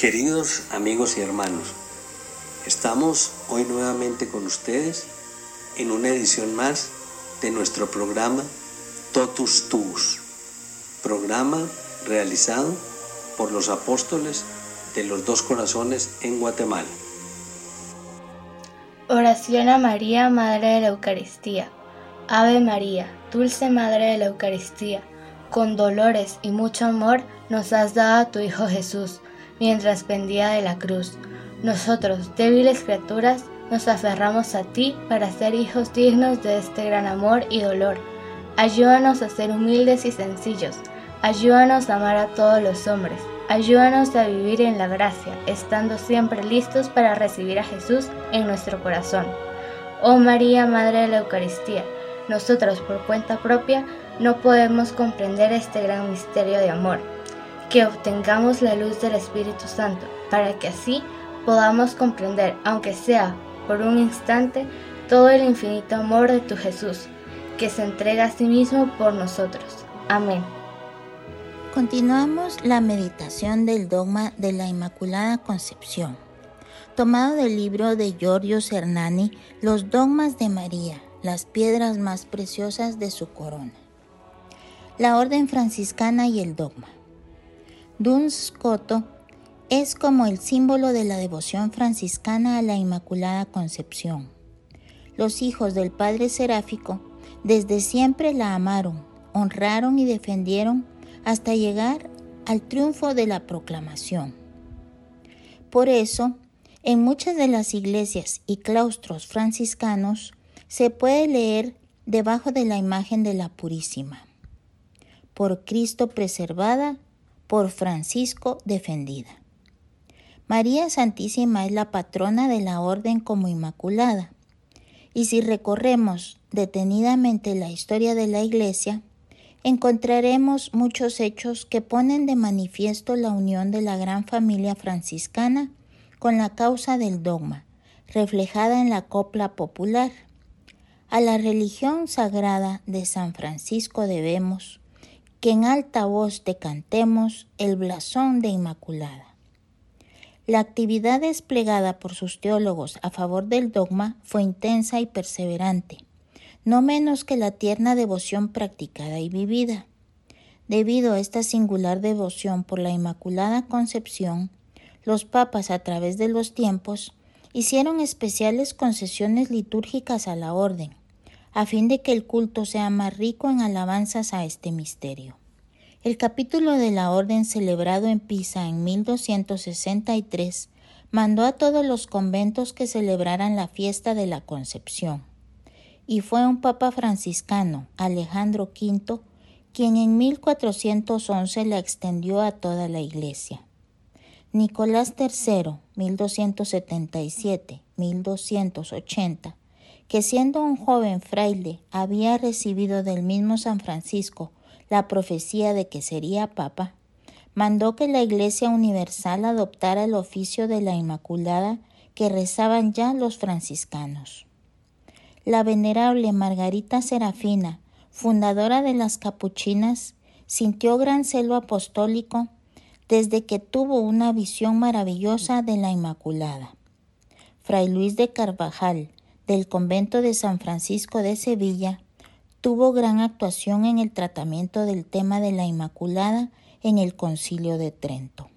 Queridos amigos y hermanos, estamos hoy nuevamente con ustedes en una edición más de nuestro programa Totus Tuus, programa realizado por los apóstoles de los dos corazones en Guatemala. Oración a María, Madre de la Eucaristía. Ave María, dulce Madre de la Eucaristía, con dolores y mucho amor nos has dado a tu Hijo Jesús mientras pendía de la cruz. Nosotros, débiles criaturas, nos aferramos a ti para ser hijos dignos de este gran amor y dolor. Ayúdanos a ser humildes y sencillos. Ayúdanos a amar a todos los hombres. Ayúdanos a vivir en la gracia, estando siempre listos para recibir a Jesús en nuestro corazón. Oh María, Madre de la Eucaristía, nosotros por cuenta propia no podemos comprender este gran misterio de amor que obtengamos la luz del Espíritu Santo, para que así podamos comprender, aunque sea por un instante, todo el infinito amor de tu Jesús, que se entrega a sí mismo por nosotros. Amén. Continuamos la meditación del dogma de la Inmaculada Concepción, tomado del libro de Giorgio Cernani, Los dogmas de María, las piedras más preciosas de su corona. La orden franciscana y el dogma. Duns Scoto es como el símbolo de la devoción franciscana a la Inmaculada Concepción. Los hijos del Padre Seráfico desde siempre la amaron, honraron y defendieron hasta llegar al triunfo de la proclamación. Por eso, en muchas de las iglesias y claustros franciscanos se puede leer debajo de la imagen de la Purísima, por Cristo preservada por Francisco defendida. María Santísima es la patrona de la Orden como Inmaculada. Y si recorremos detenidamente la historia de la Iglesia, encontraremos muchos hechos que ponen de manifiesto la unión de la gran familia franciscana con la causa del dogma, reflejada en la copla popular. A la religión sagrada de San Francisco debemos, que en alta voz te cantemos el blasón de Inmaculada. La actividad desplegada por sus teólogos a favor del dogma fue intensa y perseverante, no menos que la tierna devoción practicada y vivida. Debido a esta singular devoción por la Inmaculada Concepción, los papas a través de los tiempos hicieron especiales concesiones litúrgicas a la orden, a fin de que el culto sea más rico en alabanzas a este misterio. El capítulo de la orden celebrado en Pisa en 1263 mandó a todos los conventos que celebraran la fiesta de la Concepción, y fue un papa franciscano, Alejandro V, quien en 1411 la extendió a toda la Iglesia. Nicolás III, 1277-1280, que siendo un joven fraile había recibido del mismo San Francisco la profecía de que sería papa, mandó que la Iglesia Universal adoptara el oficio de la Inmaculada que rezaban ya los franciscanos. La venerable Margarita Serafina, fundadora de las capuchinas, sintió gran celo apostólico desde que tuvo una visión maravillosa de la Inmaculada. Fray Luis de Carvajal, del convento de San Francisco de Sevilla, tuvo gran actuación en el tratamiento del tema de la Inmaculada en el Concilio de Trento.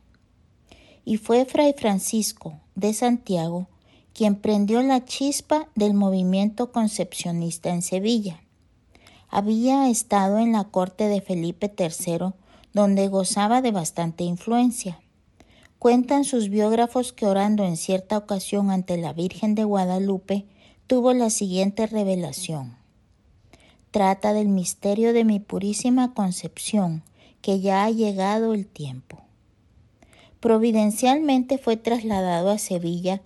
Y fue Fray Francisco de Santiago quien prendió la chispa del movimiento concepcionista en Sevilla. Había estado en la corte de Felipe III, donde gozaba de bastante influencia. Cuentan sus biógrafos que orando en cierta ocasión ante la Virgen de Guadalupe, tuvo la siguiente revelación. Trata del misterio de mi purísima concepción, que ya ha llegado el tiempo. Providencialmente fue trasladado a Sevilla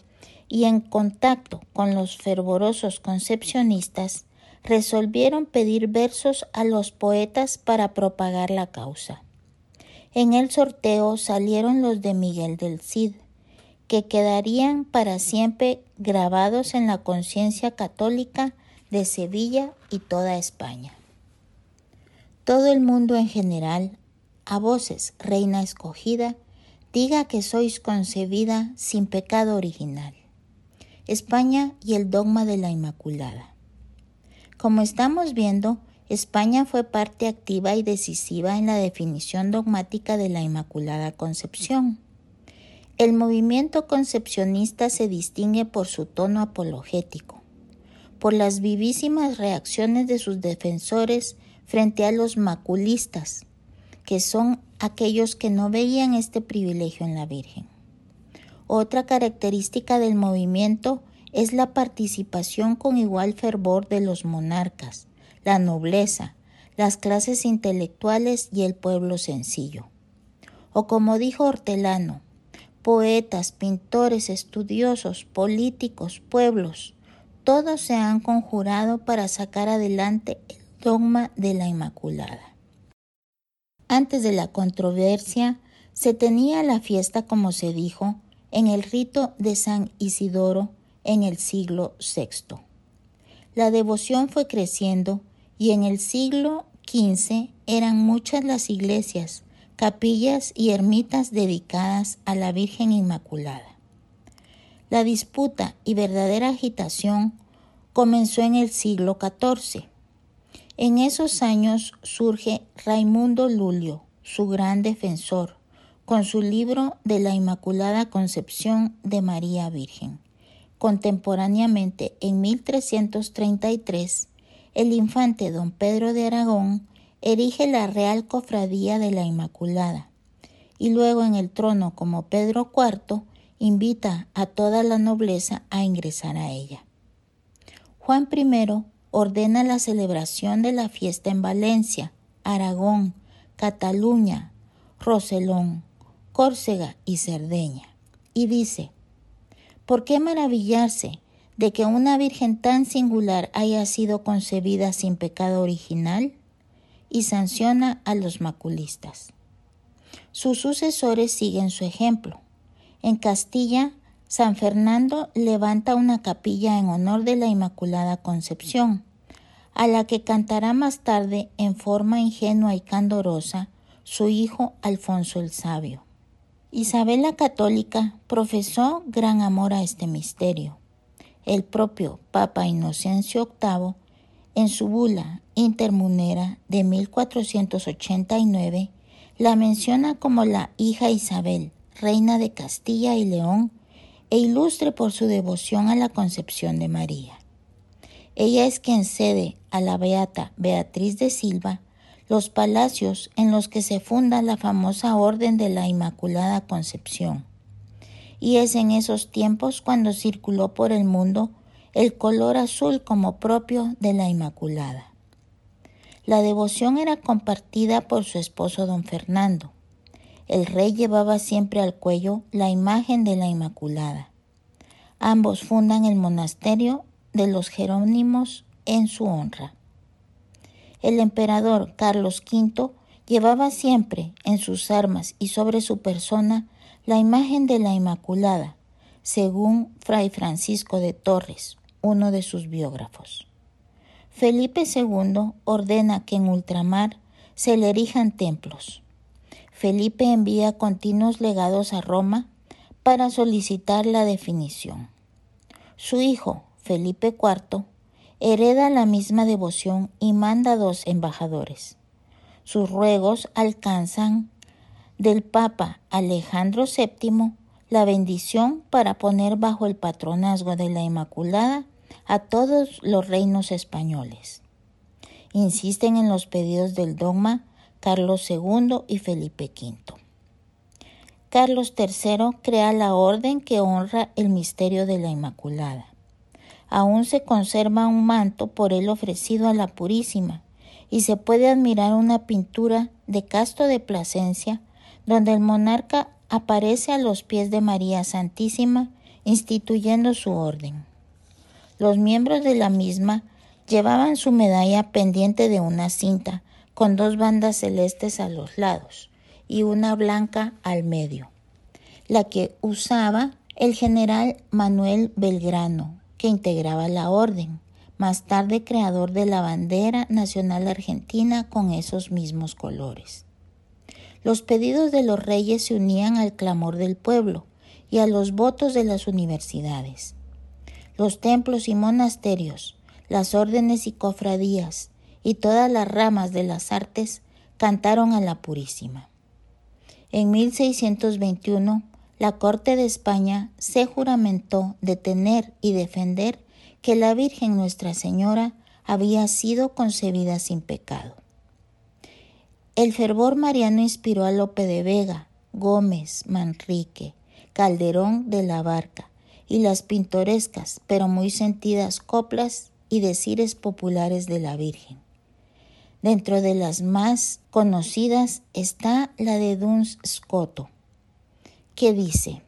y en contacto con los fervorosos concepcionistas resolvieron pedir versos a los poetas para propagar la causa. En el sorteo salieron los de Miguel del Cid, que quedarían para siempre grabados en la conciencia católica de Sevilla y toda España. Todo el mundo en general, a voces, reina escogida, diga que sois concebida sin pecado original. España y el dogma de la Inmaculada. Como estamos viendo, España fue parte activa y decisiva en la definición dogmática de la Inmaculada Concepción. El movimiento concepcionista se distingue por su tono apologético, por las vivísimas reacciones de sus defensores frente a los maculistas, que son aquellos que no veían este privilegio en la Virgen. Otra característica del movimiento es la participación con igual fervor de los monarcas, la nobleza, las clases intelectuales y el pueblo sencillo. O como dijo Hortelano, poetas, pintores, estudiosos, políticos, pueblos, todos se han conjurado para sacar adelante el dogma de la Inmaculada. Antes de la controversia, se tenía la fiesta, como se dijo, en el rito de San Isidoro en el siglo VI. La devoción fue creciendo y en el siglo XV eran muchas las iglesias, capillas y ermitas dedicadas a la Virgen Inmaculada. La disputa y verdadera agitación comenzó en el siglo XIV. En esos años surge Raimundo Lulio, su gran defensor, con su libro de la Inmaculada Concepción de María Virgen. Contemporáneamente, en 1333, el infante don Pedro de Aragón erige la Real Cofradía de la Inmaculada y luego en el trono como Pedro IV invita a toda la nobleza a ingresar a ella. Juan I ordena la celebración de la fiesta en Valencia, Aragón, Cataluña, Roselón, Córcega y Cerdeña, y dice, ¿por qué maravillarse de que una Virgen tan singular haya sido concebida sin pecado original? Y sanciona a los maculistas. Sus sucesores siguen su ejemplo. En Castilla, San Fernando levanta una capilla en honor de la Inmaculada Concepción, a la que cantará más tarde en forma ingenua y candorosa su hijo Alfonso el Sabio. Isabel la Católica profesó gran amor a este misterio. El propio Papa Inocencio VIII en su bula intermunera de 1489 la menciona como la hija Isabel, reina de Castilla y León, e ilustre por su devoción a la concepción de María. Ella es quien cede a la beata Beatriz de Silva los palacios en los que se funda la famosa Orden de la Inmaculada Concepción. Y es en esos tiempos cuando circuló por el mundo el color azul como propio de la Inmaculada. La devoción era compartida por su esposo don Fernando. El rey llevaba siempre al cuello la imagen de la Inmaculada. Ambos fundan el monasterio de los Jerónimos en su honra. El emperador Carlos V llevaba siempre en sus armas y sobre su persona la imagen de la Inmaculada, según Fray Francisco de Torres, uno de sus biógrafos. Felipe II ordena que en ultramar se le erijan templos. Felipe envía continuos legados a Roma para solicitar la definición. Su hijo, Felipe IV, hereda la misma devoción y manda dos embajadores. Sus ruegos alcanzan del Papa Alejandro VII la bendición para poner bajo el patronazgo de la Inmaculada a todos los reinos españoles. Insisten en los pedidos del dogma Carlos II y Felipe V. Carlos III crea la orden que honra el misterio de la Inmaculada. Aún se conserva un manto por él ofrecido a la Purísima y se puede admirar una pintura de Casto de Plasencia donde el monarca aparece a los pies de María Santísima instituyendo su orden. Los miembros de la misma llevaban su medalla pendiente de una cinta con dos bandas celestes a los lados y una blanca al medio, la que usaba el general Manuel Belgrano, que integraba la orden, más tarde creador de la bandera nacional argentina con esos mismos colores. Los pedidos de los reyes se unían al clamor del pueblo y a los votos de las universidades. Los templos y monasterios, las órdenes y cofradías y todas las ramas de las artes cantaron a la Purísima. En 1621, la Corte de España se juramentó detener y defender que la Virgen Nuestra Señora había sido concebida sin pecado. El fervor mariano inspiró a Lope de Vega, Gómez, Manrique, Calderón de la Barca y las pintorescas pero muy sentidas coplas y decires populares de la Virgen. Dentro de las más conocidas está la de Duns Scoto, que dice,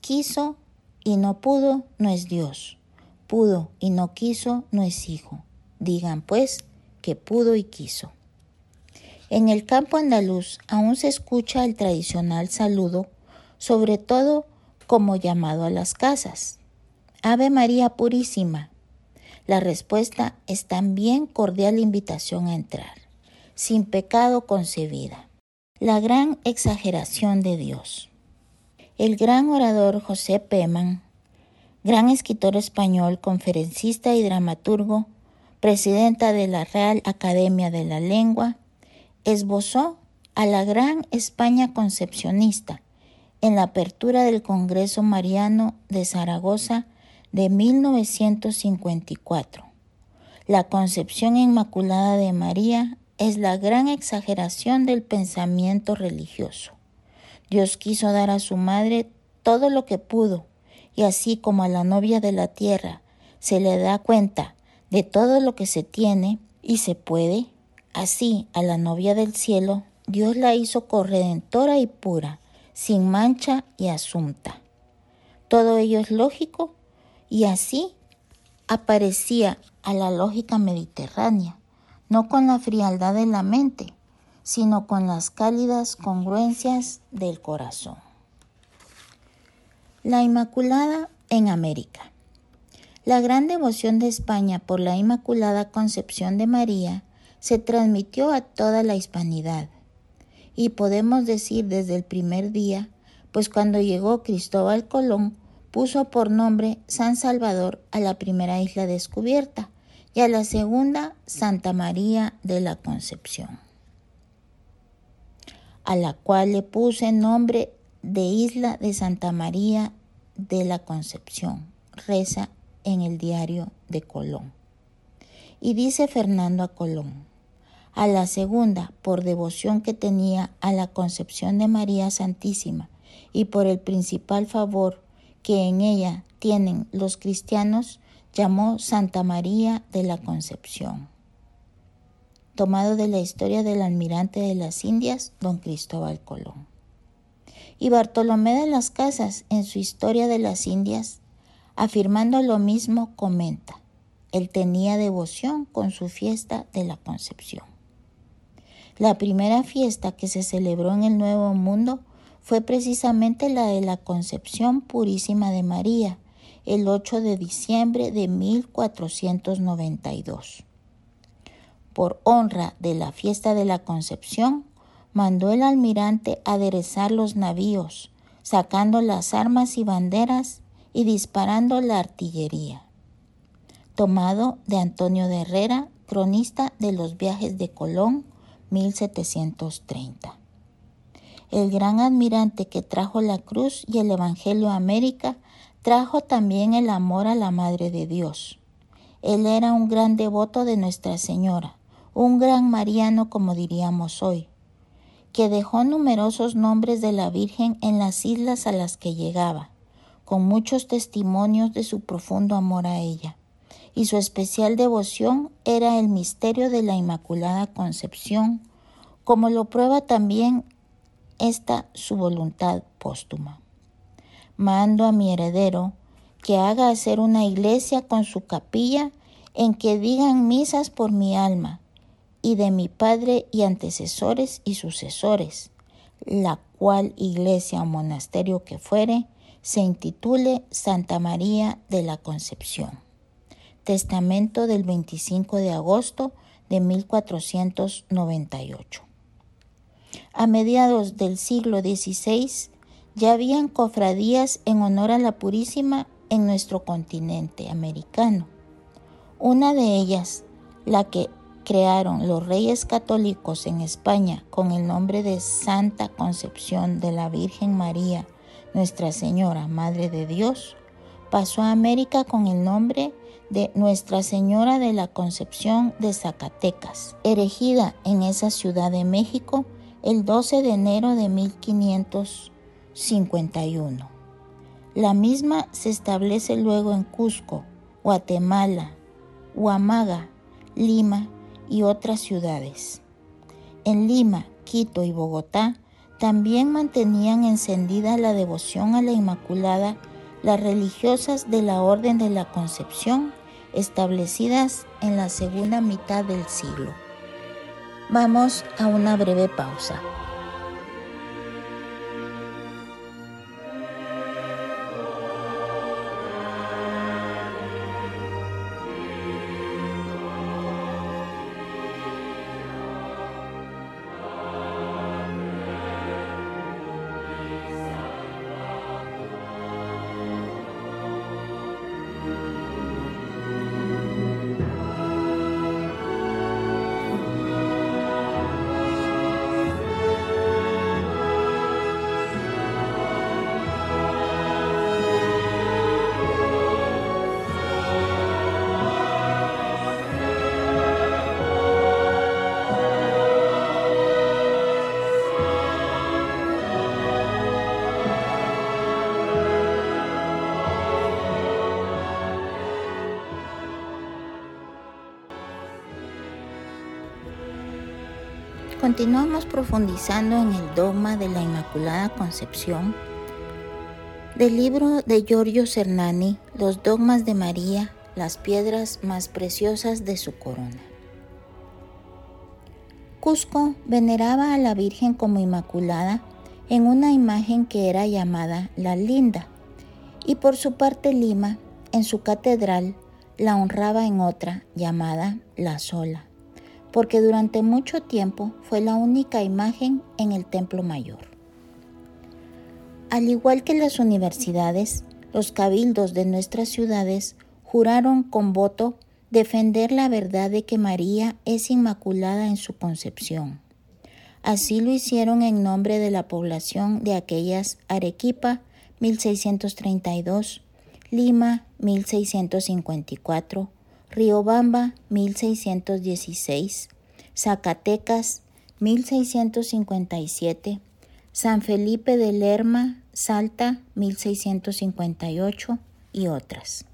quiso y no pudo, no es Dios, pudo y no quiso, no es hijo. Digan pues que pudo y quiso. En el campo andaluz aún se escucha el tradicional saludo, sobre todo como llamado a las casas. Ave María Purísima. La respuesta es también cordial invitación a entrar, sin pecado concebida. La gran exageración de Dios. El gran orador José Peman, gran escritor español, conferencista y dramaturgo, presidenta de la Real Academia de la Lengua, esbozó a la gran España concepcionista en la apertura del Congreso Mariano de Zaragoza de 1954. La concepción inmaculada de María es la gran exageración del pensamiento religioso. Dios quiso dar a su madre todo lo que pudo, y así como a la novia de la tierra se le da cuenta de todo lo que se tiene y se puede, así a la novia del cielo Dios la hizo corredentora y pura, sin mancha y asunta. Todo ello es lógico y así aparecía a la lógica mediterránea, no con la frialdad de la mente, sino con las cálidas congruencias del corazón. La Inmaculada en América. La gran devoción de España por la Inmaculada Concepción de María se transmitió a toda la hispanidad. Y podemos decir desde el primer día, pues cuando llegó Cristóbal Colón, puso por nombre San Salvador a la primera isla descubierta y a la segunda Santa María de la Concepción, a la cual le puse nombre de Isla de Santa María de la Concepción, reza en el diario de Colón. Y dice Fernando a Colón, a la segunda por devoción que tenía a la Concepción de María Santísima y por el principal favor que en ella tienen los cristianos, llamó Santa María de la Concepción, tomado de la historia del almirante de las Indias, don Cristóbal Colón. Y Bartolomé de las Casas, en su historia de las Indias, afirmando lo mismo, comenta, él tenía devoción con su fiesta de la Concepción. La primera fiesta que se celebró en el Nuevo Mundo fue precisamente la de la Concepción Purísima de María, el 8 de diciembre de 1492. Por honra de la fiesta de la Concepción, mandó el almirante aderezar los navíos, sacando las armas y banderas y disparando la artillería. Tomado de Antonio de Herrera, cronista de los viajes de Colón, 1730 el gran admirante que trajo la cruz y el Evangelio a América, trajo también el amor a la Madre de Dios. Él era un gran devoto de Nuestra Señora, un gran mariano como diríamos hoy, que dejó numerosos nombres de la Virgen en las islas a las que llegaba, con muchos testimonios de su profundo amor a ella. Y su especial devoción era el misterio de la Inmaculada Concepción, como lo prueba también esta su voluntad póstuma. Mando a mi heredero que haga hacer una iglesia con su capilla en que digan misas por mi alma y de mi padre y antecesores y sucesores, la cual iglesia o monasterio que fuere, se intitule Santa María de la Concepción. Testamento del 25 de agosto de 1498. A mediados del siglo XVI ya habían cofradías en honor a la Purísima en nuestro continente americano. Una de ellas, la que crearon los reyes católicos en España con el nombre de Santa Concepción de la Virgen María, Nuestra Señora, Madre de Dios, pasó a América con el nombre de Nuestra Señora de la Concepción de Zacatecas, erigida en esa ciudad de México el 12 de enero de 1551. La misma se establece luego en Cusco, Guatemala, Huamaga, Lima y otras ciudades. En Lima, Quito y Bogotá también mantenían encendida la devoción a la Inmaculada las religiosas de la Orden de la Concepción establecidas en la segunda mitad del siglo. Vamos a una breve pausa. Continuamos profundizando en el dogma de la Inmaculada Concepción del libro de Giorgio Cernani, Los dogmas de María, las piedras más preciosas de su corona. Cusco veneraba a la Virgen como Inmaculada en una imagen que era llamada la Linda, y por su parte Lima, en su catedral, la honraba en otra llamada la Sola porque durante mucho tiempo fue la única imagen en el templo mayor. Al igual que las universidades, los cabildos de nuestras ciudades juraron con voto defender la verdad de que María es inmaculada en su concepción. Así lo hicieron en nombre de la población de aquellas Arequipa 1632, Lima 1654, Riobamba 1616, Zacatecas 1657, San Felipe de Lerma, Salta 1658 y otras.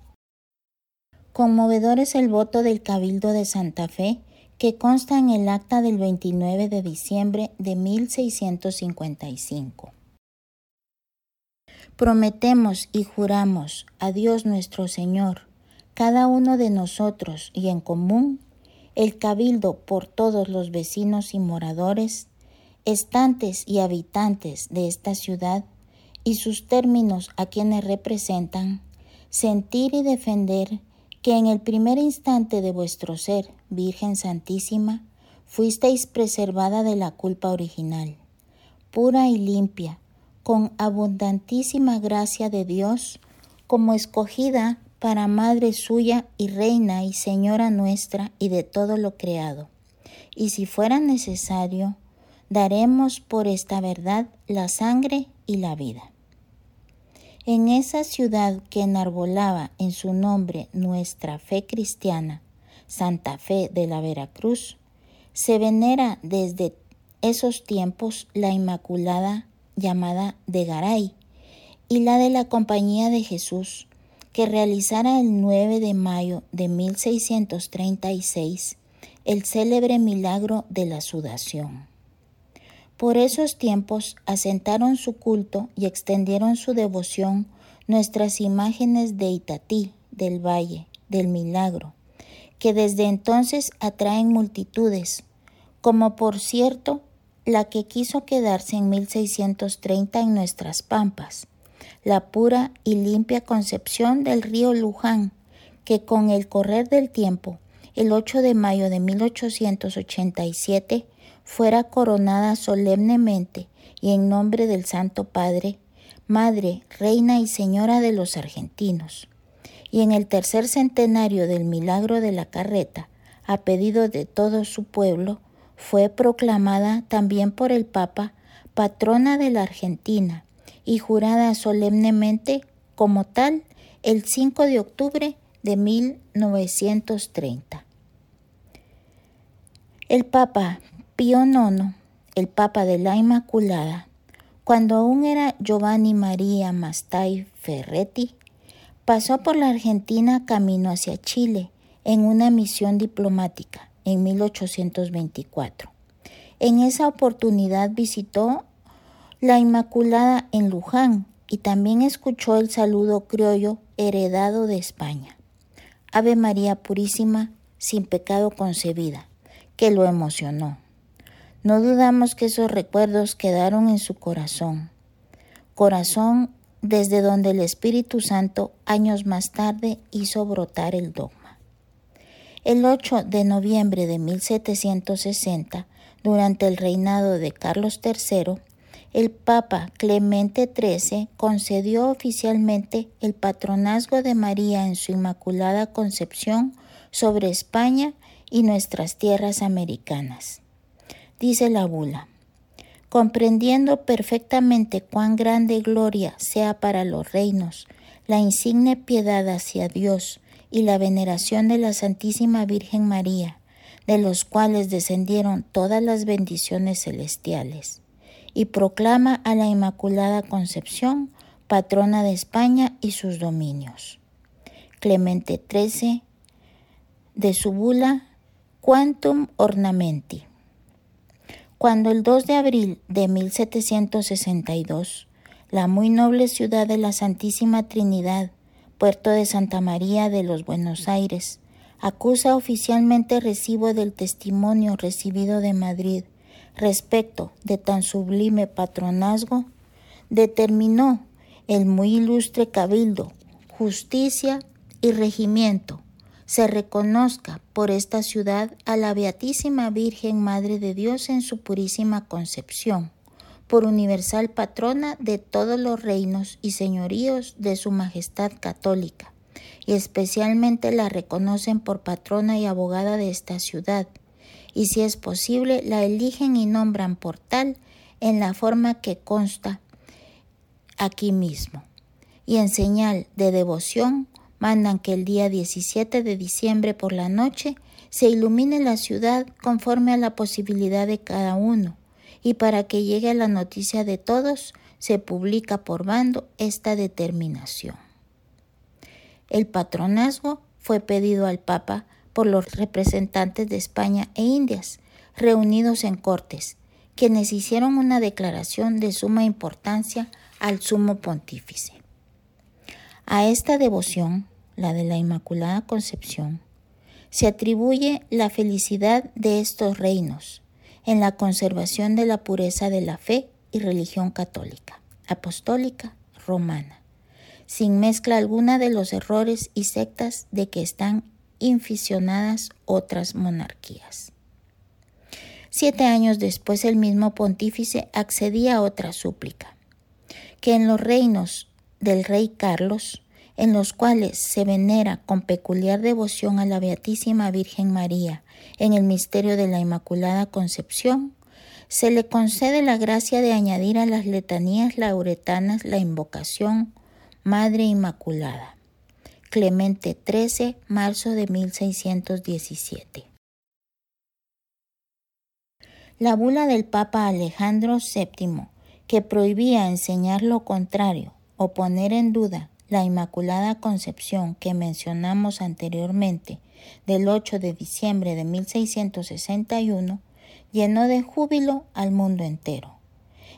Conmovedor es el voto del Cabildo de Santa Fe que consta en el acta del 29 de diciembre de 1655. Prometemos y juramos a Dios nuestro Señor cada uno de nosotros y en común, el cabildo por todos los vecinos y moradores, estantes y habitantes de esta ciudad y sus términos a quienes representan, sentir y defender que en el primer instante de vuestro ser, Virgen Santísima, fuisteis preservada de la culpa original, pura y limpia, con abundantísima gracia de Dios, como escogida para Madre suya y Reina y Señora nuestra y de todo lo creado. Y si fuera necesario, daremos por esta verdad la sangre y la vida. En esa ciudad que enarbolaba en su nombre nuestra fe cristiana, Santa Fe de la Veracruz, se venera desde esos tiempos la Inmaculada llamada de Garay y la de la Compañía de Jesús, que realizara el 9 de mayo de 1636 el célebre milagro de la sudación. Por esos tiempos asentaron su culto y extendieron su devoción nuestras imágenes de Itatí, del Valle, del Milagro, que desde entonces atraen multitudes, como por cierto la que quiso quedarse en 1630 en nuestras pampas, la pura y limpia concepción del río Luján, que con el correr del tiempo, el 8 de mayo de 1887, fuera coronada solemnemente y en nombre del Santo Padre, Madre, Reina y Señora de los argentinos. Y en el tercer centenario del milagro de la carreta, a pedido de todo su pueblo, fue proclamada también por el Papa patrona de la Argentina y jurada solemnemente como tal el 5 de octubre de 1930. El Papa Pío IX, el Papa de la Inmaculada, cuando aún era Giovanni María Mastai Ferretti, pasó por la Argentina camino hacia Chile en una misión diplomática en 1824. En esa oportunidad visitó la Inmaculada en Luján y también escuchó el saludo criollo heredado de España. Ave María Purísima, sin pecado concebida, que lo emocionó. No dudamos que esos recuerdos quedaron en su corazón, corazón desde donde el Espíritu Santo años más tarde hizo brotar el dogma. El 8 de noviembre de 1760, durante el reinado de Carlos III, el Papa Clemente XIII concedió oficialmente el patronazgo de María en su Inmaculada Concepción sobre España y nuestras tierras americanas. Dice la bula, comprendiendo perfectamente cuán grande gloria sea para los reinos, la insigne piedad hacia Dios y la veneración de la Santísima Virgen María, de los cuales descendieron todas las bendiciones celestiales y proclama a la Inmaculada Concepción patrona de España y sus dominios. Clemente XIII, de su bula Quantum Ornamenti. Cuando el 2 de abril de 1762, la muy noble ciudad de la Santísima Trinidad, puerto de Santa María de los Buenos Aires, acusa oficialmente recibo del testimonio recibido de Madrid respecto de tan sublime patronazgo, determinó el muy ilustre cabildo, justicia y regimiento se reconozca por esta ciudad a la Beatísima Virgen Madre de Dios en su purísima concepción, por universal patrona de todos los reinos y señoríos de su Majestad Católica, y especialmente la reconocen por patrona y abogada de esta ciudad, y si es posible la eligen y nombran por tal en la forma que consta aquí mismo. Y en señal de devoción mandan que el día 17 de diciembre por la noche se ilumine la ciudad conforme a la posibilidad de cada uno, y para que llegue la noticia de todos, se publica por bando esta determinación. El patronazgo fue pedido al Papa por los representantes de España e Indias, reunidos en Cortes, quienes hicieron una declaración de suma importancia al sumo pontífice. A esta devoción, la de la Inmaculada Concepción, se atribuye la felicidad de estos reinos en la conservación de la pureza de la fe y religión católica, apostólica, romana, sin mezcla alguna de los errores y sectas de que están inficionadas otras monarquías. Siete años después el mismo pontífice accedía a otra súplica, que en los reinos del rey Carlos, en los cuales se venera con peculiar devoción a la Beatísima Virgen María en el misterio de la Inmaculada Concepción, se le concede la gracia de añadir a las letanías lauretanas la invocación Madre Inmaculada. Clemente XIII, marzo de 1617. La bula del Papa Alejandro VII, que prohibía enseñar lo contrario o poner en duda la Inmaculada Concepción que mencionamos anteriormente, del 8 de diciembre de 1661, llenó de júbilo al mundo entero.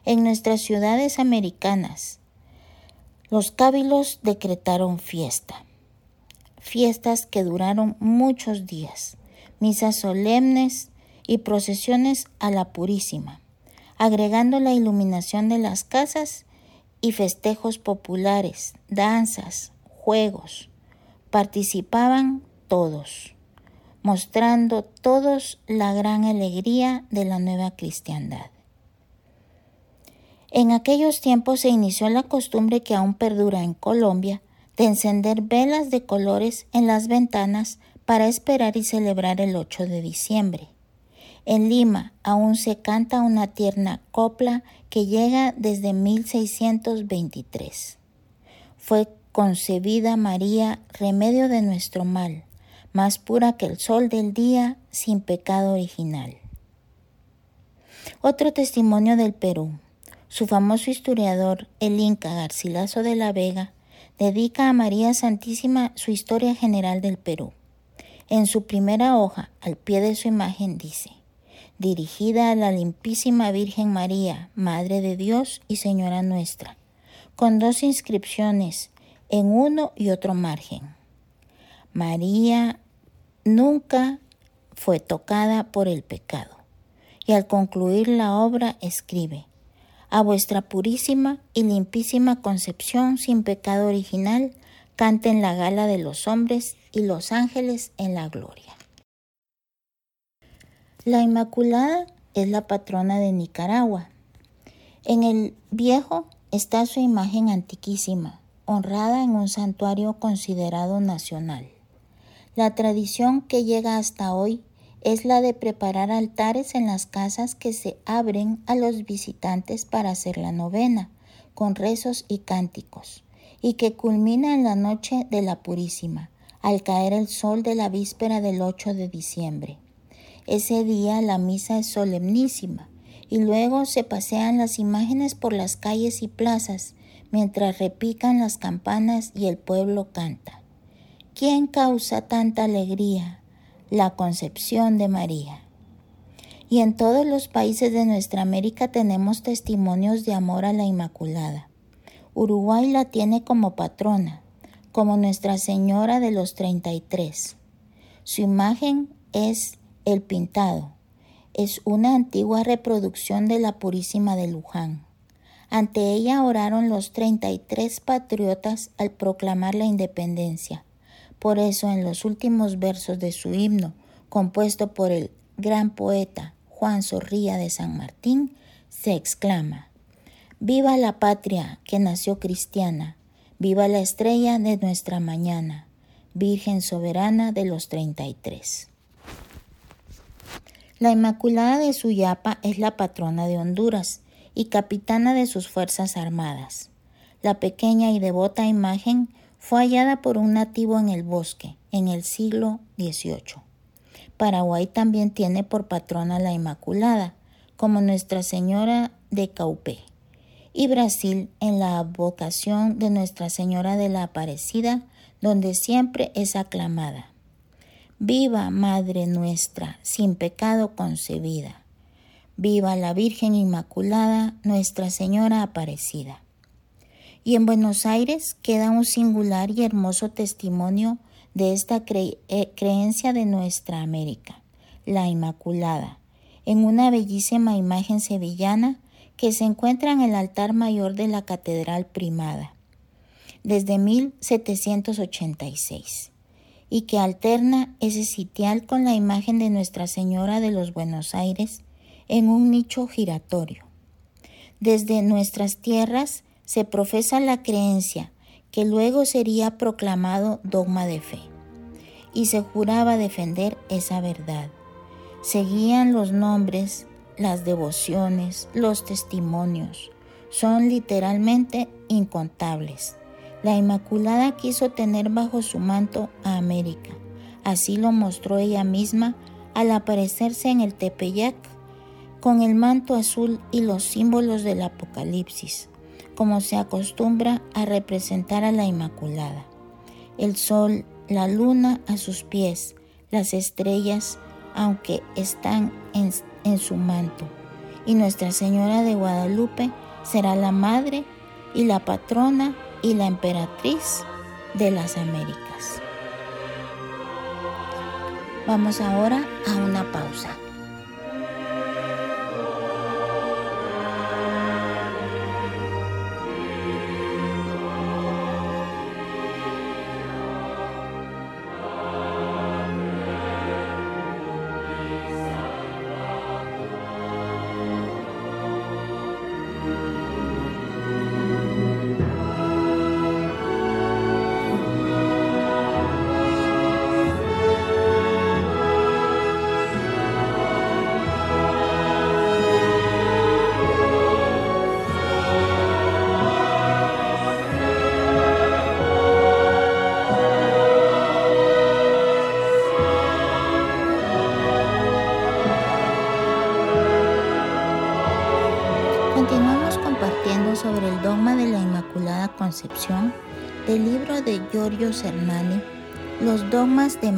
En nuestras ciudades americanas, los cábilos decretaron fiesta fiestas que duraron muchos días, misas solemnes y procesiones a la Purísima, agregando la iluminación de las casas y festejos populares, danzas, juegos. Participaban todos. mostrando todos la gran alegría de la nueva cristiandad. En aquellos tiempos se inició la costumbre que aún perdura en Colombia de encender velas de colores en las ventanas para esperar y celebrar el 8 de diciembre. En Lima aún se canta una tierna copla que llega desde 1623. Fue concebida María, remedio de nuestro mal, más pura que el sol del día, sin pecado original. Otro testimonio del Perú. Su famoso historiador, el Inca Garcilaso de la Vega, dedica a María Santísima su historia general del Perú. En su primera hoja, al pie de su imagen, dice, dirigida a la limpísima Virgen María, Madre de Dios y Señora nuestra, con dos inscripciones en uno y otro margen. María nunca fue tocada por el pecado. Y al concluir la obra escribe, a vuestra purísima y limpísima concepción sin pecado original, canten la gala de los hombres y los ángeles en la gloria. La Inmaculada es la patrona de Nicaragua. En el viejo está su imagen antiquísima, honrada en un santuario considerado nacional. La tradición que llega hasta hoy es la de preparar altares en las casas que se abren a los visitantes para hacer la novena, con rezos y cánticos, y que culmina en la noche de la Purísima, al caer el sol de la víspera del 8 de diciembre. Ese día la misa es solemnísima, y luego se pasean las imágenes por las calles y plazas, mientras repican las campanas y el pueblo canta. ¿Quién causa tanta alegría? La concepción de María. Y en todos los países de nuestra América tenemos testimonios de amor a la Inmaculada. Uruguay la tiene como patrona, como Nuestra Señora de los 33. Su imagen es el pintado. Es una antigua reproducción de la Purísima de Luján. Ante ella oraron los 33 patriotas al proclamar la independencia. Por eso en los últimos versos de su himno, compuesto por el gran poeta Juan Zorrilla de San Martín, se exclama, Viva la patria que nació cristiana, viva la estrella de nuestra mañana, Virgen soberana de los 33. La Inmaculada de Suyapa es la patrona de Honduras y capitana de sus Fuerzas Armadas. La pequeña y devota imagen fue hallada por un nativo en el bosque en el siglo XVIII. Paraguay también tiene por patrona la Inmaculada, como Nuestra Señora de Caupé, y Brasil en la vocación de Nuestra Señora de la Aparecida, donde siempre es aclamada. Viva Madre nuestra, sin pecado concebida. Viva la Virgen Inmaculada, Nuestra Señora Aparecida. Y en Buenos Aires queda un singular y hermoso testimonio de esta eh, creencia de nuestra América, la Inmaculada, en una bellísima imagen sevillana que se encuentra en el altar mayor de la Catedral Primada, desde 1786, y que alterna ese sitial con la imagen de Nuestra Señora de los Buenos Aires en un nicho giratorio. Desde nuestras tierras se profesa la creencia que luego sería proclamado dogma de fe, y se juraba defender esa verdad. Seguían los nombres, las devociones, los testimonios. Son literalmente incontables. La Inmaculada quiso tener bajo su manto a América. Así lo mostró ella misma al aparecerse en el Tepeyac con el manto azul y los símbolos del Apocalipsis como se acostumbra a representar a la Inmaculada. El sol, la luna a sus pies, las estrellas, aunque están en, en su manto. Y Nuestra Señora de Guadalupe será la madre y la patrona y la emperatriz de las Américas. Vamos ahora a una pausa.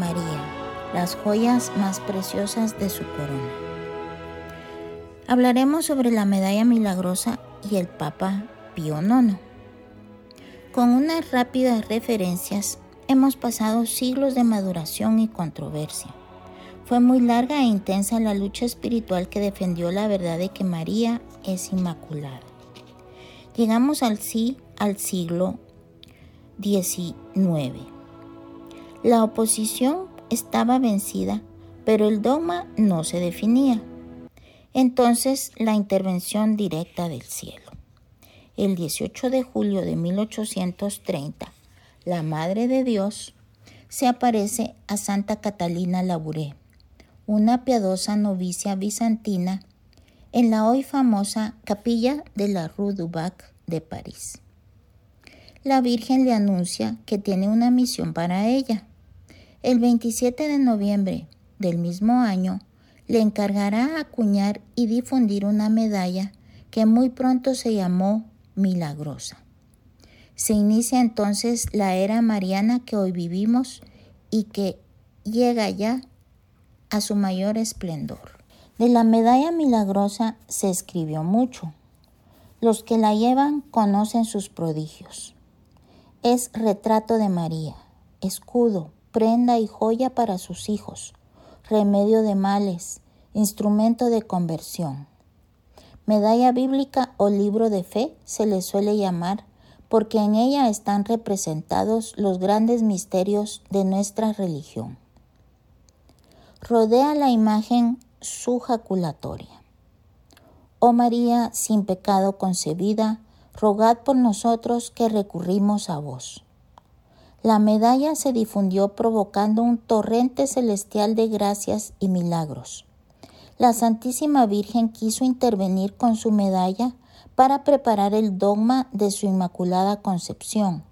María, las joyas más preciosas de su corona. Hablaremos sobre la medalla milagrosa y el Papa Pío IX. Con unas rápidas referencias, hemos pasado siglos de maduración y controversia. Fue muy larga e intensa la lucha espiritual que defendió la verdad de que María es inmaculada. Llegamos al al siglo XIX. La oposición estaba vencida, pero el dogma no se definía. Entonces la intervención directa del cielo. El 18 de julio de 1830, la Madre de Dios se aparece a Santa Catalina Labouré, una piadosa novicia bizantina, en la hoy famosa capilla de la Rue du Bac de París. La Virgen le anuncia que tiene una misión para ella. El 27 de noviembre del mismo año, le encargará acuñar y difundir una medalla que muy pronto se llamó Milagrosa. Se inicia entonces la era mariana que hoy vivimos y que llega ya a su mayor esplendor. De la medalla milagrosa se escribió mucho. Los que la llevan conocen sus prodigios. Es retrato de María, escudo, prenda y joya para sus hijos, remedio de males, instrumento de conversión. Medalla bíblica o libro de fe se le suele llamar porque en ella están representados los grandes misterios de nuestra religión. Rodea la imagen su jaculatoria. Oh María, sin pecado concebida, rogad por nosotros que recurrimos a vos. La medalla se difundió provocando un torrente celestial de gracias y milagros. La Santísima Virgen quiso intervenir con su medalla para preparar el dogma de su Inmaculada Concepción,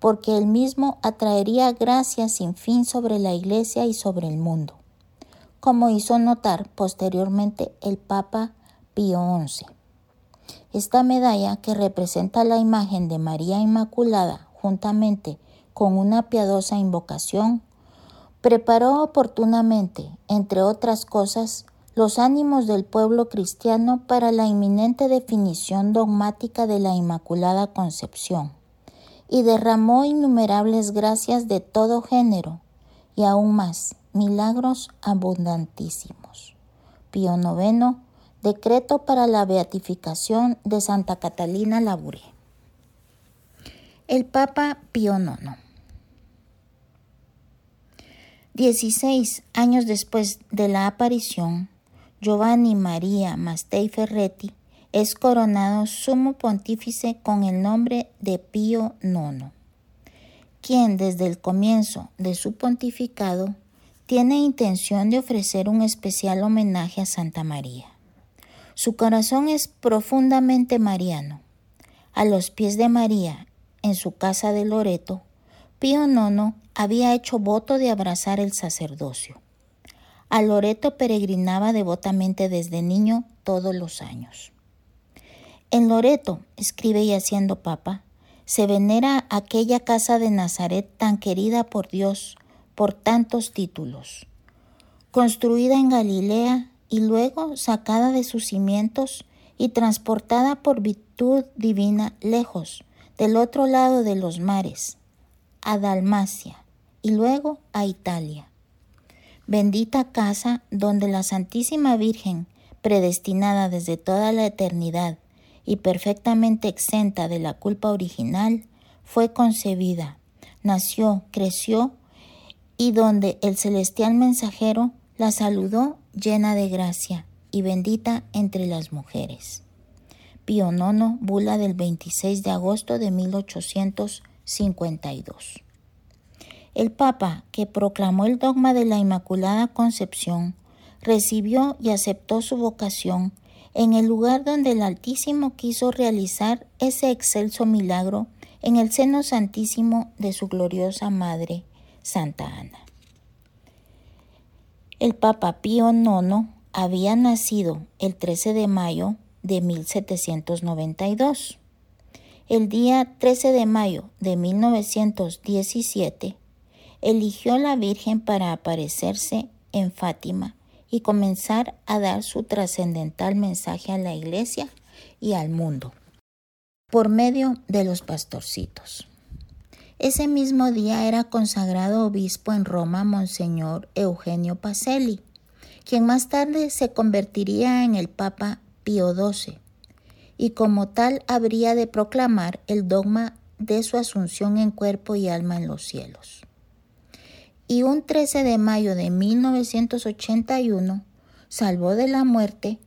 porque él mismo atraería gracias sin fin sobre la Iglesia y sobre el mundo, como hizo notar posteriormente el Papa Pío XI. Esta medalla, que representa la imagen de María Inmaculada juntamente con una piadosa invocación, preparó oportunamente, entre otras cosas, los ánimos del pueblo cristiano para la inminente definición dogmática de la Inmaculada Concepción, y derramó innumerables gracias de todo género, y aún más, milagros abundantísimos. Pío IX, decreto para la beatificación de Santa Catalina Labouré. El Papa Pío IX. 16 años después de la aparición, Giovanni María Mastei Ferretti es coronado sumo pontífice con el nombre de Pío IX, quien desde el comienzo de su pontificado tiene intención de ofrecer un especial homenaje a Santa María. Su corazón es profundamente mariano. A los pies de María, en su casa de Loreto, Pío IX había hecho voto de abrazar el sacerdocio. A Loreto peregrinaba devotamente desde niño todos los años. En Loreto, escribe y haciendo papa, se venera aquella casa de Nazaret tan querida por Dios por tantos títulos. Construida en Galilea y luego sacada de sus cimientos y transportada por virtud divina lejos, del otro lado de los mares, a Dalmacia y luego a Italia. Bendita casa donde la Santísima Virgen, predestinada desde toda la eternidad y perfectamente exenta de la culpa original, fue concebida, nació, creció y donde el celestial mensajero la saludó llena de gracia y bendita entre las mujeres. Pío IX, bula del 26 de agosto de 1852. El Papa, que proclamó el dogma de la Inmaculada Concepción, recibió y aceptó su vocación en el lugar donde el Altísimo quiso realizar ese excelso milagro en el seno santísimo de su gloriosa Madre, Santa Ana. El Papa Pío IX había nacido el 13 de mayo de 1792. El día 13 de mayo de 1917 eligió la Virgen para aparecerse en Fátima y comenzar a dar su trascendental mensaje a la Iglesia y al mundo por medio de los pastorcitos. Ese mismo día era consagrado obispo en Roma Monseñor Eugenio Pacelli, quien más tarde se convertiría en el Papa Pío XII, y como tal habría de proclamar el dogma de su asunción en cuerpo y alma en los cielos. Y un 13 de mayo de 1981 salvó de la muerte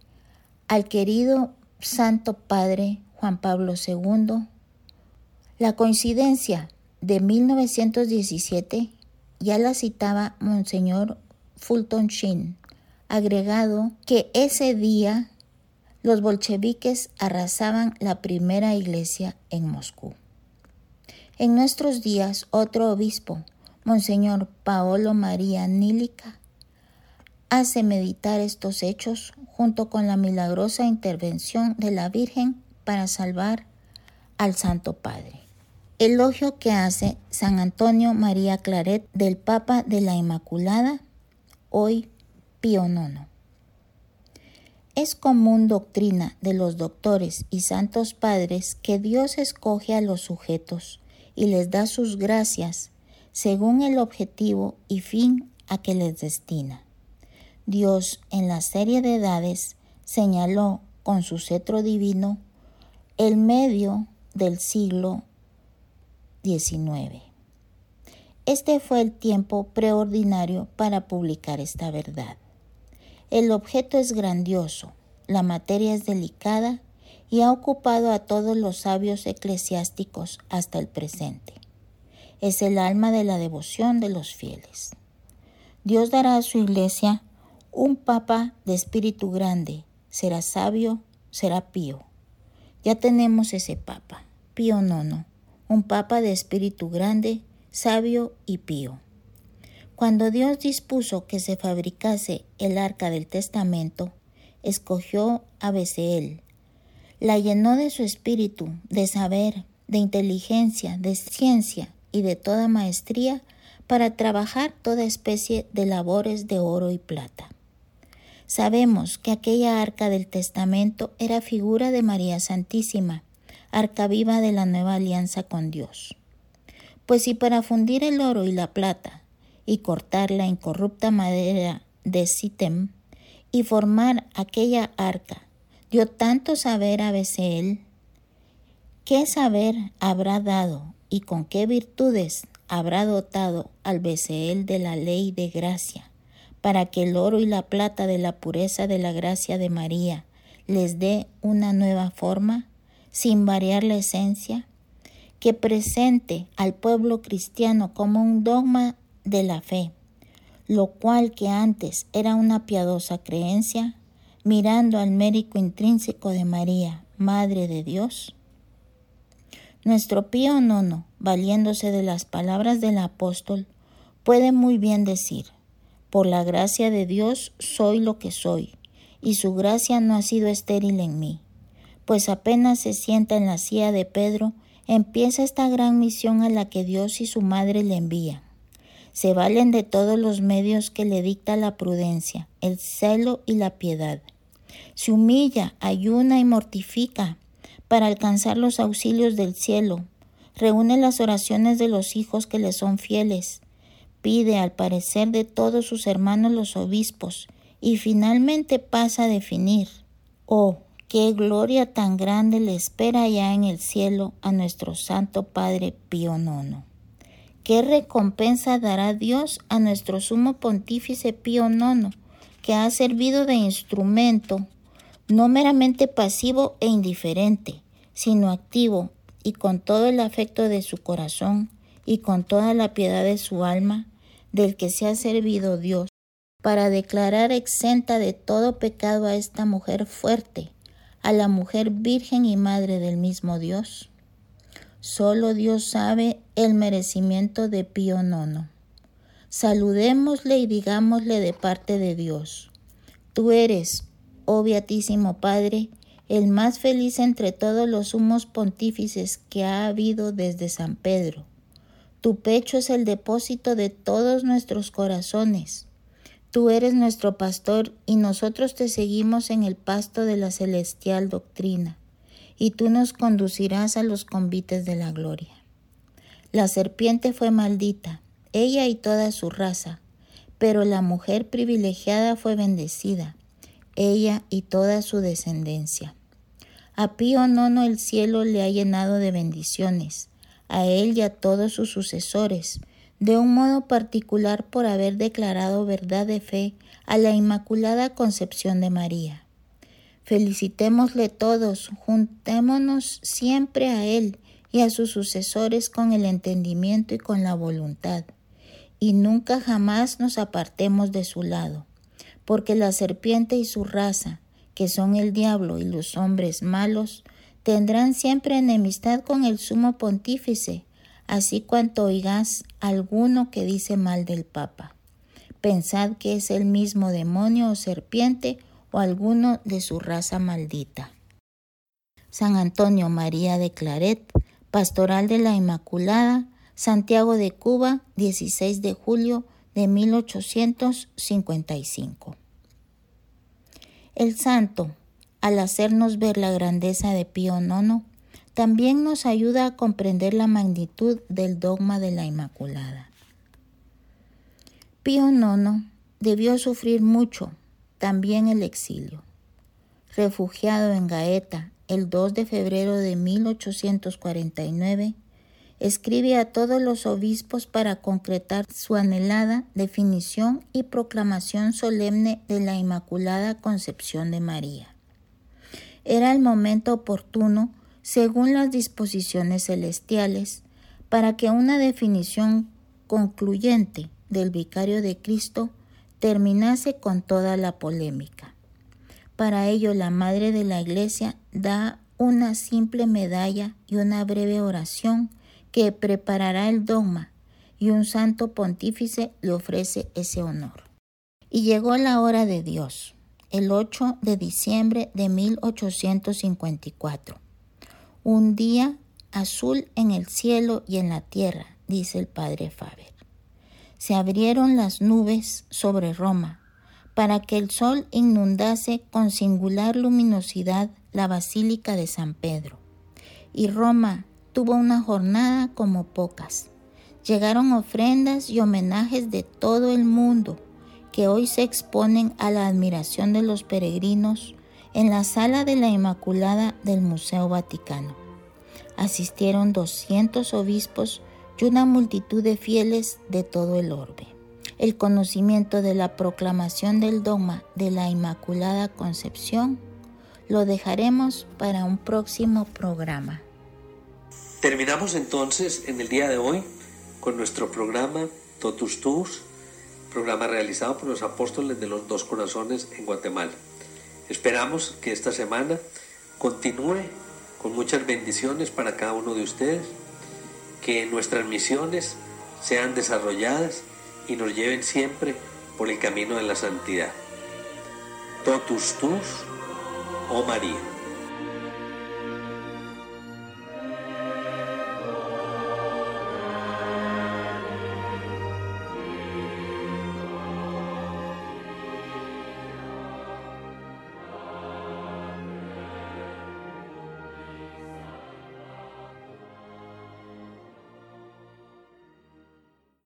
al querido Santo Padre Juan Pablo II. La coincidencia de 1917 ya la citaba Monseñor Fulton Sheen, agregado que ese día los bolcheviques arrasaban la primera iglesia en Moscú. En nuestros días, otro obispo, Monseñor Paolo María Nílica, hace meditar estos hechos junto con la milagrosa intervención de la Virgen para salvar al Santo Padre. Elogio que hace San Antonio María Claret del Papa de la Inmaculada, hoy Pío IX. Es común doctrina de los doctores y santos padres que Dios escoge a los sujetos y les da sus gracias según el objetivo y fin a que les destina. Dios en la serie de edades señaló con su cetro divino el medio del siglo este fue el tiempo preordinario para publicar esta verdad. El objeto es grandioso, la materia es delicada y ha ocupado a todos los sabios eclesiásticos hasta el presente. Es el alma de la devoción de los fieles. Dios dará a su iglesia un papa de espíritu grande, será sabio, será pío. Ya tenemos ese papa, Pío IX un papa de espíritu grande, sabio y pío. Cuando Dios dispuso que se fabricase el arca del testamento, escogió a Beseel, la llenó de su espíritu, de saber, de inteligencia, de ciencia y de toda maestría para trabajar toda especie de labores de oro y plata. Sabemos que aquella arca del testamento era figura de María Santísima, arca viva de la nueva alianza con Dios. Pues si para fundir el oro y la plata y cortar la incorrupta madera de Sitem y formar aquella arca dio tanto saber a Beseel, ¿qué saber habrá dado y con qué virtudes habrá dotado al Beseel de la ley de gracia, para que el oro y la plata de la pureza de la gracia de María les dé una nueva forma? sin variar la esencia, que presente al pueblo cristiano como un dogma de la fe, lo cual que antes era una piadosa creencia, mirando al mérito intrínseco de María, Madre de Dios. Nuestro Pío Nono, valiéndose de las palabras del apóstol, puede muy bien decir, por la gracia de Dios soy lo que soy, y su gracia no ha sido estéril en mí pues apenas se sienta en la silla de Pedro, empieza esta gran misión a la que Dios y su madre le envían. Se valen de todos los medios que le dicta la prudencia, el celo y la piedad. Se humilla, ayuna y mortifica para alcanzar los auxilios del cielo. Reúne las oraciones de los hijos que le son fieles. Pide al parecer de todos sus hermanos los obispos y finalmente pasa a definir. Oh, Qué gloria tan grande le espera ya en el cielo a nuestro Santo Padre Pío IX. Qué recompensa dará Dios a nuestro sumo pontífice Pío IX, que ha servido de instrumento no meramente pasivo e indiferente, sino activo y con todo el afecto de su corazón y con toda la piedad de su alma, del que se ha servido Dios, para declarar exenta de todo pecado a esta mujer fuerte, a la mujer virgen y madre del mismo Dios? Solo Dios sabe el merecimiento de Pío IX. Saludémosle y digámosle de parte de Dios. Tú eres, oh Beatísimo Padre, el más feliz entre todos los sumos pontífices que ha habido desde San Pedro. Tu pecho es el depósito de todos nuestros corazones. Tú eres nuestro pastor y nosotros te seguimos en el pasto de la celestial doctrina, y tú nos conducirás a los convites de la gloria. La serpiente fue maldita, ella y toda su raza, pero la mujer privilegiada fue bendecida, ella y toda su descendencia. A Pío Nono el cielo le ha llenado de bendiciones, a él y a todos sus sucesores, de un modo particular por haber declarado verdad de fe a la Inmaculada Concepción de María. Felicitémosle todos, juntémonos siempre a él y a sus sucesores con el entendimiento y con la voluntad, y nunca jamás nos apartemos de su lado, porque la serpiente y su raza, que son el diablo y los hombres malos, tendrán siempre enemistad con el sumo pontífice, así cuanto oigas alguno que dice mal del Papa. Pensad que es el mismo demonio o serpiente o alguno de su raza maldita. San Antonio María de Claret, Pastoral de la Inmaculada, Santiago de Cuba, 16 de julio de 1855. El santo, al hacernos ver la grandeza de Pío IX, también nos ayuda a comprender la magnitud del dogma de la Inmaculada. Pío IX debió sufrir mucho, también el exilio. Refugiado en Gaeta el 2 de febrero de 1849, escribe a todos los obispos para concretar su anhelada definición y proclamación solemne de la Inmaculada Concepción de María. Era el momento oportuno, según las disposiciones celestiales, para que una definición concluyente del vicario de Cristo terminase con toda la polémica. Para ello la Madre de la Iglesia da una simple medalla y una breve oración que preparará el dogma, y un santo pontífice le ofrece ese honor. Y llegó la hora de Dios, el 8 de diciembre de 1854. Un día azul en el cielo y en la tierra, dice el padre Faber. Se abrieron las nubes sobre Roma para que el sol inundase con singular luminosidad la Basílica de San Pedro. Y Roma tuvo una jornada como pocas. Llegaron ofrendas y homenajes de todo el mundo que hoy se exponen a la admiración de los peregrinos en la sala de la Inmaculada del Museo Vaticano. Asistieron 200 obispos y una multitud de fieles de todo el orbe. El conocimiento de la proclamación del dogma de la Inmaculada Concepción lo dejaremos para un próximo programa. Terminamos entonces en el día de hoy con nuestro programa Totus Tus, programa realizado por los apóstoles de los dos corazones en Guatemala. Esperamos que esta semana continúe con muchas bendiciones para cada uno de ustedes, que nuestras misiones sean desarrolladas y nos lleven siempre por el camino de la santidad. Totus Tus, oh María.